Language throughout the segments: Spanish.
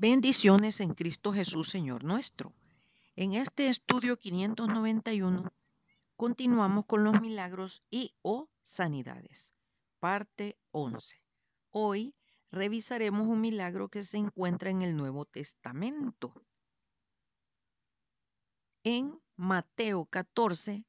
Bendiciones en Cristo Jesús, Señor nuestro. En este estudio 591 continuamos con los milagros y o sanidades. Parte 11. Hoy revisaremos un milagro que se encuentra en el Nuevo Testamento. En Mateo 14,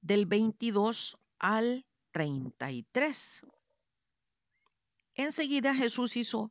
del 22 al 33. Enseguida Jesús hizo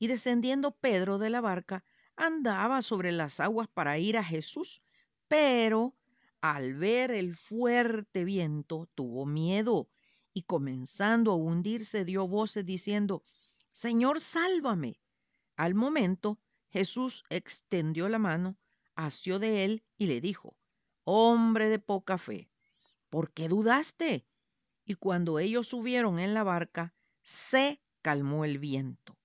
Y descendiendo Pedro de la barca, andaba sobre las aguas para ir a Jesús, pero al ver el fuerte viento tuvo miedo y comenzando a hundirse dio voces diciendo, Señor, sálvame. Al momento Jesús extendió la mano, asió de él y le dijo, Hombre de poca fe, ¿por qué dudaste? Y cuando ellos subieron en la barca, se calmó el viento.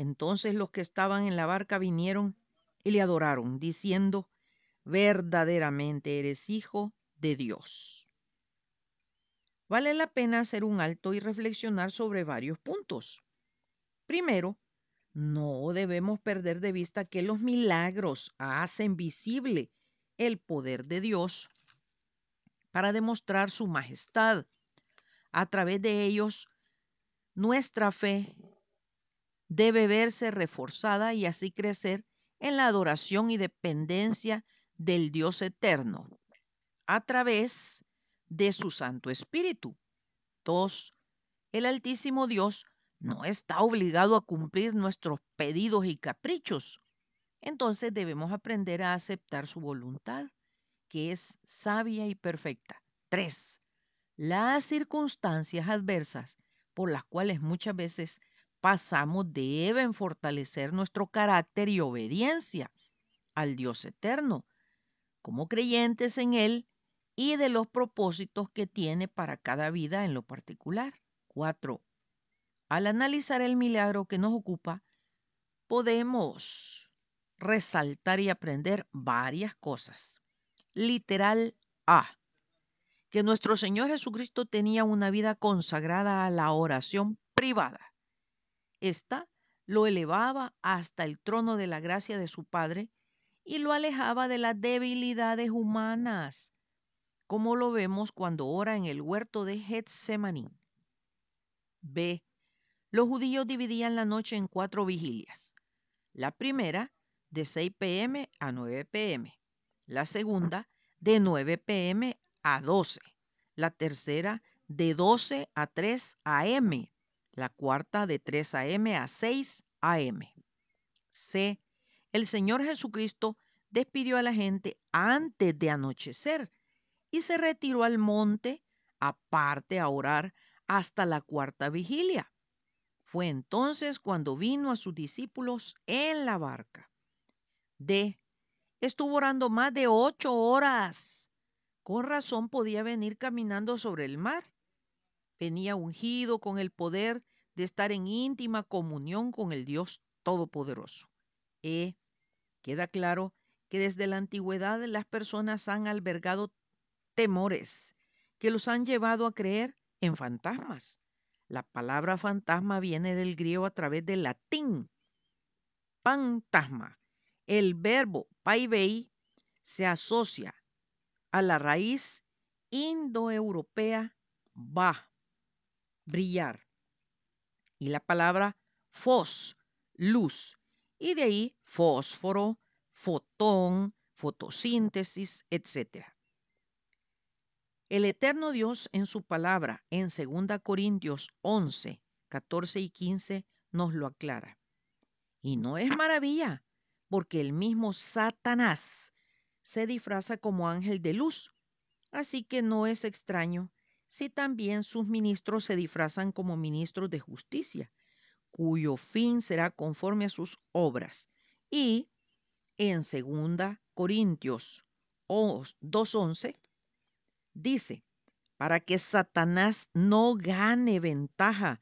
Entonces los que estaban en la barca vinieron y le adoraron, diciendo, verdaderamente eres hijo de Dios. Vale la pena hacer un alto y reflexionar sobre varios puntos. Primero, no debemos perder de vista que los milagros hacen visible el poder de Dios para demostrar su majestad. A través de ellos, nuestra fe debe verse reforzada y así crecer en la adoración y dependencia del Dios eterno a través de su Santo Espíritu. Dos, el Altísimo Dios no está obligado a cumplir nuestros pedidos y caprichos. Entonces debemos aprender a aceptar su voluntad, que es sabia y perfecta. Tres, las circunstancias adversas por las cuales muchas veces pasamos deben fortalecer nuestro carácter y obediencia al Dios eterno, como creyentes en Él y de los propósitos que tiene para cada vida en lo particular. Cuatro, al analizar el milagro que nos ocupa, podemos resaltar y aprender varias cosas. Literal A. Que nuestro Señor Jesucristo tenía una vida consagrada a la oración privada. Esta lo elevaba hasta el trono de la gracia de su Padre y lo alejaba de las debilidades humanas, como lo vemos cuando ora en el huerto de Getsemaní. B. Los judíos dividían la noche en cuatro vigilias. La primera, de 6 pm a 9 pm. La segunda, de 9 pm a 12. La tercera, de 12 a 3 am la cuarta de 3 a.m. a 6 a.m. C. El Señor Jesucristo despidió a la gente antes de anochecer y se retiró al monte aparte a orar hasta la cuarta vigilia. Fue entonces cuando vino a sus discípulos en la barca. D. Estuvo orando más de ocho horas. Con razón podía venir caminando sobre el mar. Venía ungido con el poder de estar en íntima comunión con el Dios Todopoderoso. E. Queda claro que desde la antigüedad las personas han albergado temores que los han llevado a creer en fantasmas. La palabra fantasma viene del griego a través del latín. Fantasma. El verbo paibei se asocia a la raíz indoeuropea va, brillar y la palabra fos, luz, y de ahí fósforo, fotón, fotosíntesis, etc. El eterno Dios en su palabra en 2 Corintios 11, 14 y 15 nos lo aclara. Y no es maravilla, porque el mismo Satanás se disfraza como ángel de luz. Así que no es extraño si también sus ministros se disfrazan como ministros de justicia, cuyo fin será conforme a sus obras. Y en 2 Corintios 2.11 dice, para que Satanás no gane ventaja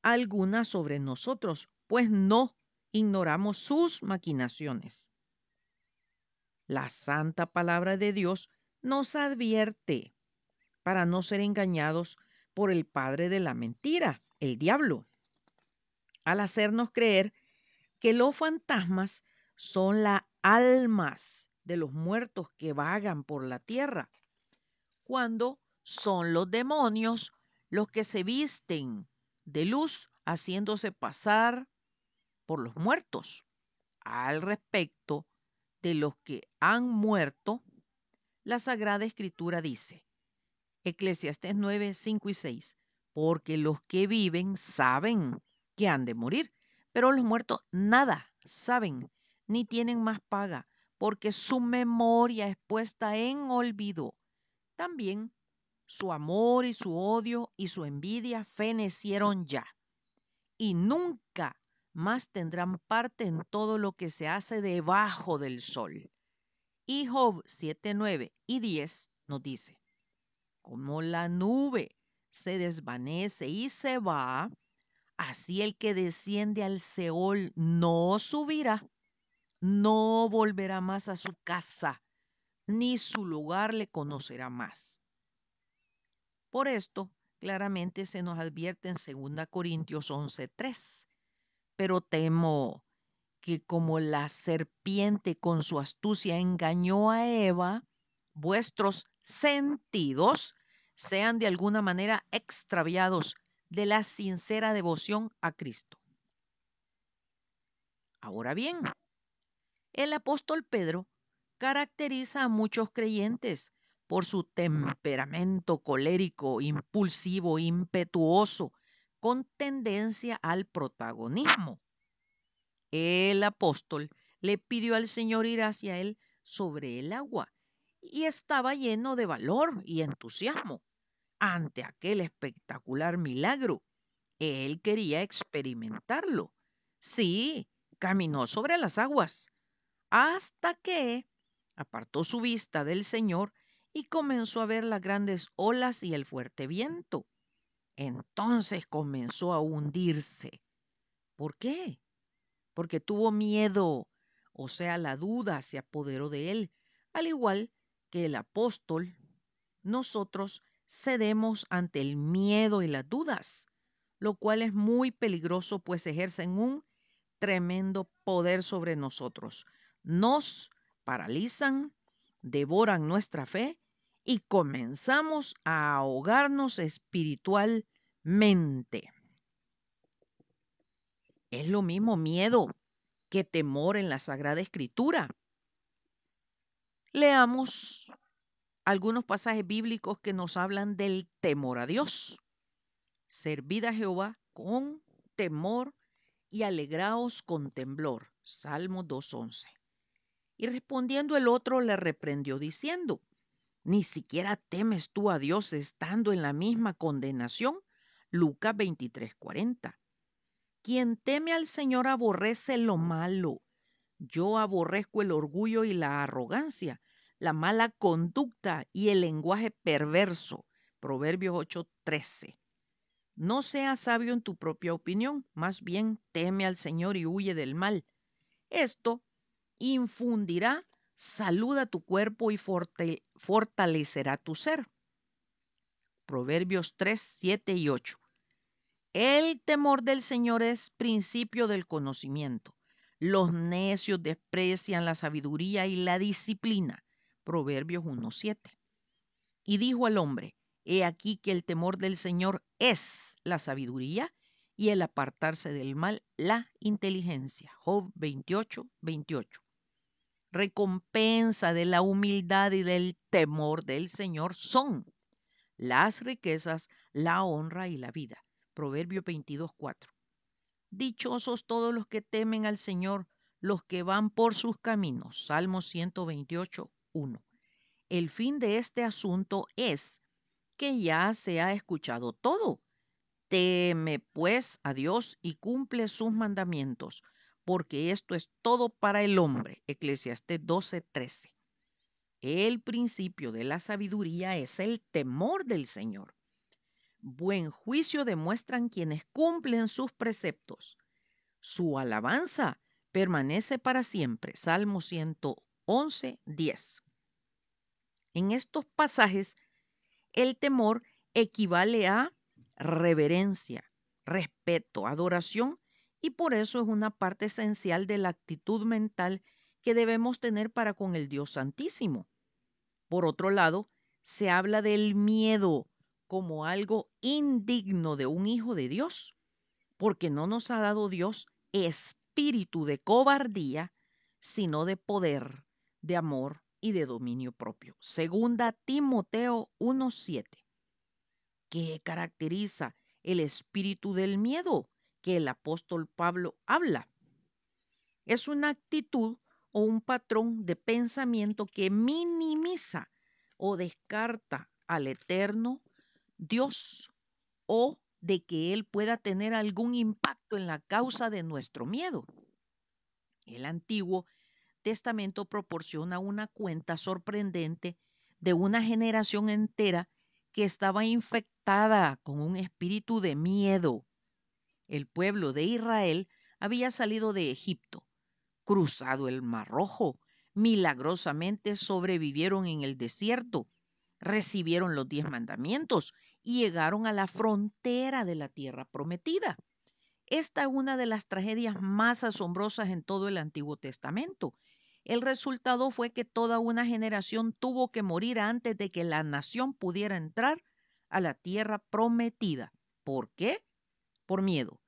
alguna sobre nosotros, pues no ignoramos sus maquinaciones. La santa palabra de Dios nos advierte para no ser engañados por el padre de la mentira, el diablo, al hacernos creer que los fantasmas son las almas de los muertos que vagan por la tierra, cuando son los demonios los que se visten de luz haciéndose pasar por los muertos. Al respecto de los que han muerto, la Sagrada Escritura dice, Eclesiastes 9, 5 y 6, porque los que viven saben que han de morir, pero los muertos nada saben, ni tienen más paga, porque su memoria es puesta en olvido. También su amor y su odio y su envidia fenecieron ya, y nunca más tendrán parte en todo lo que se hace debajo del sol. Y Job 7, 9 y 10 nos dice, como la nube se desvanece y se va, así el que desciende al Seol no subirá, no volverá más a su casa, ni su lugar le conocerá más. Por esto, claramente se nos advierte en 2 Corintios 11:3 pero temo que como la serpiente con su astucia engañó a Eva, vuestros sentidos sean de alguna manera extraviados de la sincera devoción a Cristo. Ahora bien, el apóstol Pedro caracteriza a muchos creyentes por su temperamento colérico, impulsivo, impetuoso, con tendencia al protagonismo. El apóstol le pidió al Señor ir hacia él sobre el agua y estaba lleno de valor y entusiasmo ante aquel espectacular milagro. Él quería experimentarlo. Sí, caminó sobre las aguas hasta que apartó su vista del Señor y comenzó a ver las grandes olas y el fuerte viento. Entonces comenzó a hundirse. ¿Por qué? Porque tuvo miedo, o sea, la duda se apoderó de él, al igual que el apóstol. Nosotros cedemos ante el miedo y las dudas, lo cual es muy peligroso, pues ejercen un tremendo poder sobre nosotros. Nos paralizan, devoran nuestra fe y comenzamos a ahogarnos espiritualmente. Es lo mismo miedo que temor en la Sagrada Escritura. Leamos algunos pasajes bíblicos que nos hablan del temor a Dios. Servid a Jehová con temor y alegraos con temblor. Salmo 2.11. Y respondiendo el otro le reprendió diciendo, ni siquiera temes tú a Dios estando en la misma condenación. Lucas 23:40. Quien teme al Señor aborrece lo malo. Yo aborrezco el orgullo y la arrogancia, la mala conducta y el lenguaje perverso. Proverbios 8:13. No seas sabio en tu propia opinión, más bien teme al Señor y huye del mal. Esto infundirá Saluda tu cuerpo y fortalecerá tu ser. Proverbios 3, 7 y 8. El temor del Señor es principio del conocimiento. Los necios desprecian la sabiduría y la disciplina. Proverbios 1, 7. Y dijo al hombre, he aquí que el temor del Señor es la sabiduría y el apartarse del mal, la inteligencia. Job 28, 28. Recompensa de la humildad y del temor del Señor son las riquezas, la honra y la vida. Proverbio 22, 4. Dichosos todos los que temen al Señor, los que van por sus caminos. Salmo 128, 1. El fin de este asunto es que ya se ha escuchado todo Teme pues a Dios y cumple sus mandamientos, porque esto es todo para el hombre. Eclesiastés 12:13. El principio de la sabiduría es el temor del Señor. Buen juicio demuestran quienes cumplen sus preceptos. Su alabanza permanece para siempre. Salmo 111, 10. En estos pasajes, el temor equivale a reverencia, respeto, adoración y por eso es una parte esencial de la actitud mental que debemos tener para con el Dios Santísimo. Por otro lado, se habla del miedo como algo indigno de un hijo de Dios, porque no nos ha dado Dios espíritu de cobardía, sino de poder, de amor y de dominio propio. Segunda Timoteo 1.7. ¿Qué caracteriza el espíritu del miedo que el apóstol Pablo habla? Es una actitud o un patrón de pensamiento que minimiza o descarta al eterno Dios o de que Él pueda tener algún impacto en la causa de nuestro miedo. El Antiguo Testamento proporciona una cuenta sorprendente de una generación entera que estaba infectada con un espíritu de miedo. El pueblo de Israel había salido de Egipto, cruzado el Mar Rojo, milagrosamente sobrevivieron en el desierto, recibieron los diez mandamientos y llegaron a la frontera de la tierra prometida. Esta es una de las tragedias más asombrosas en todo el Antiguo Testamento el resultado fue que toda una generación tuvo que morir antes de que la nación pudiera entrar a la tierra prometida. ¿Por qué? Por miedo.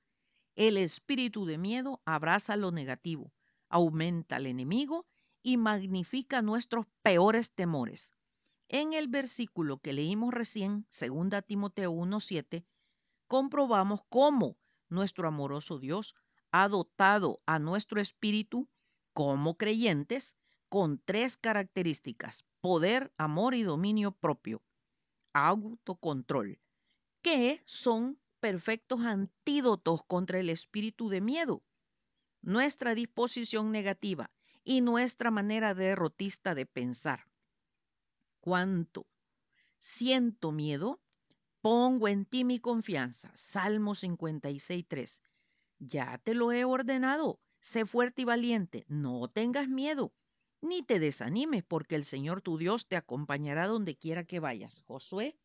El espíritu de miedo abraza lo negativo, aumenta al enemigo y magnifica nuestros peores temores. En el versículo que leímos recién, 2 Timoteo 1.7, comprobamos cómo nuestro amoroso Dios ha dotado a nuestro espíritu como creyentes con tres características, poder, amor y dominio propio, autocontrol, que son perfectos antídotos contra el espíritu de miedo, nuestra disposición negativa y nuestra manera derrotista de pensar. ¿Cuánto siento miedo? Pongo en ti mi confianza. Salmo 56.3. Ya te lo he ordenado Sé fuerte y valiente, no tengas miedo, ni te desanimes, porque el Señor tu Dios te acompañará donde quiera que vayas. Josué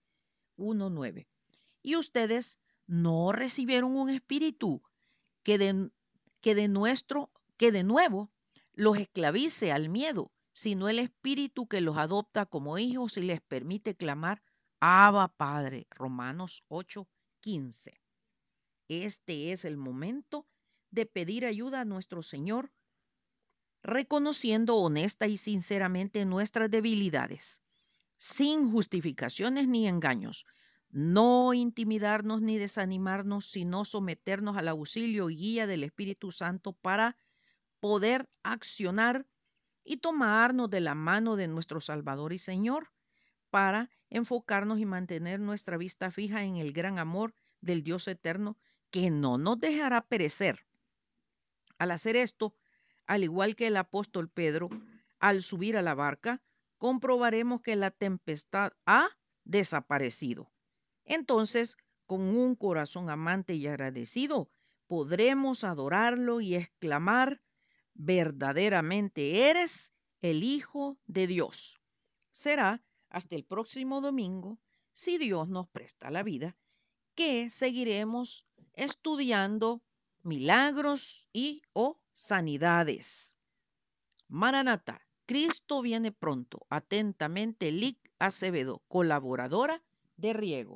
1.9. Y ustedes no recibieron un espíritu que de, que de nuestro, que de nuevo los esclavice al miedo, sino el espíritu que los adopta como hijos y les permite clamar, Abba Padre. Romanos 8.15. Este es el momento de pedir ayuda a nuestro Señor, reconociendo honesta y sinceramente nuestras debilidades, sin justificaciones ni engaños. No intimidarnos ni desanimarnos, sino someternos al auxilio y guía del Espíritu Santo para poder accionar y tomarnos de la mano de nuestro Salvador y Señor para enfocarnos y mantener nuestra vista fija en el gran amor del Dios eterno que no nos dejará perecer al hacer esto, al igual que el apóstol Pedro, al subir a la barca, comprobaremos que la tempestad ha desaparecido. Entonces, con un corazón amante y agradecido, podremos adorarlo y exclamar, verdaderamente eres el Hijo de Dios. Será hasta el próximo domingo, si Dios nos presta la vida, que seguiremos estudiando milagros y o sanidades. Maranata, Cristo viene pronto. Atentamente, Lic Acevedo, colaboradora de Riego.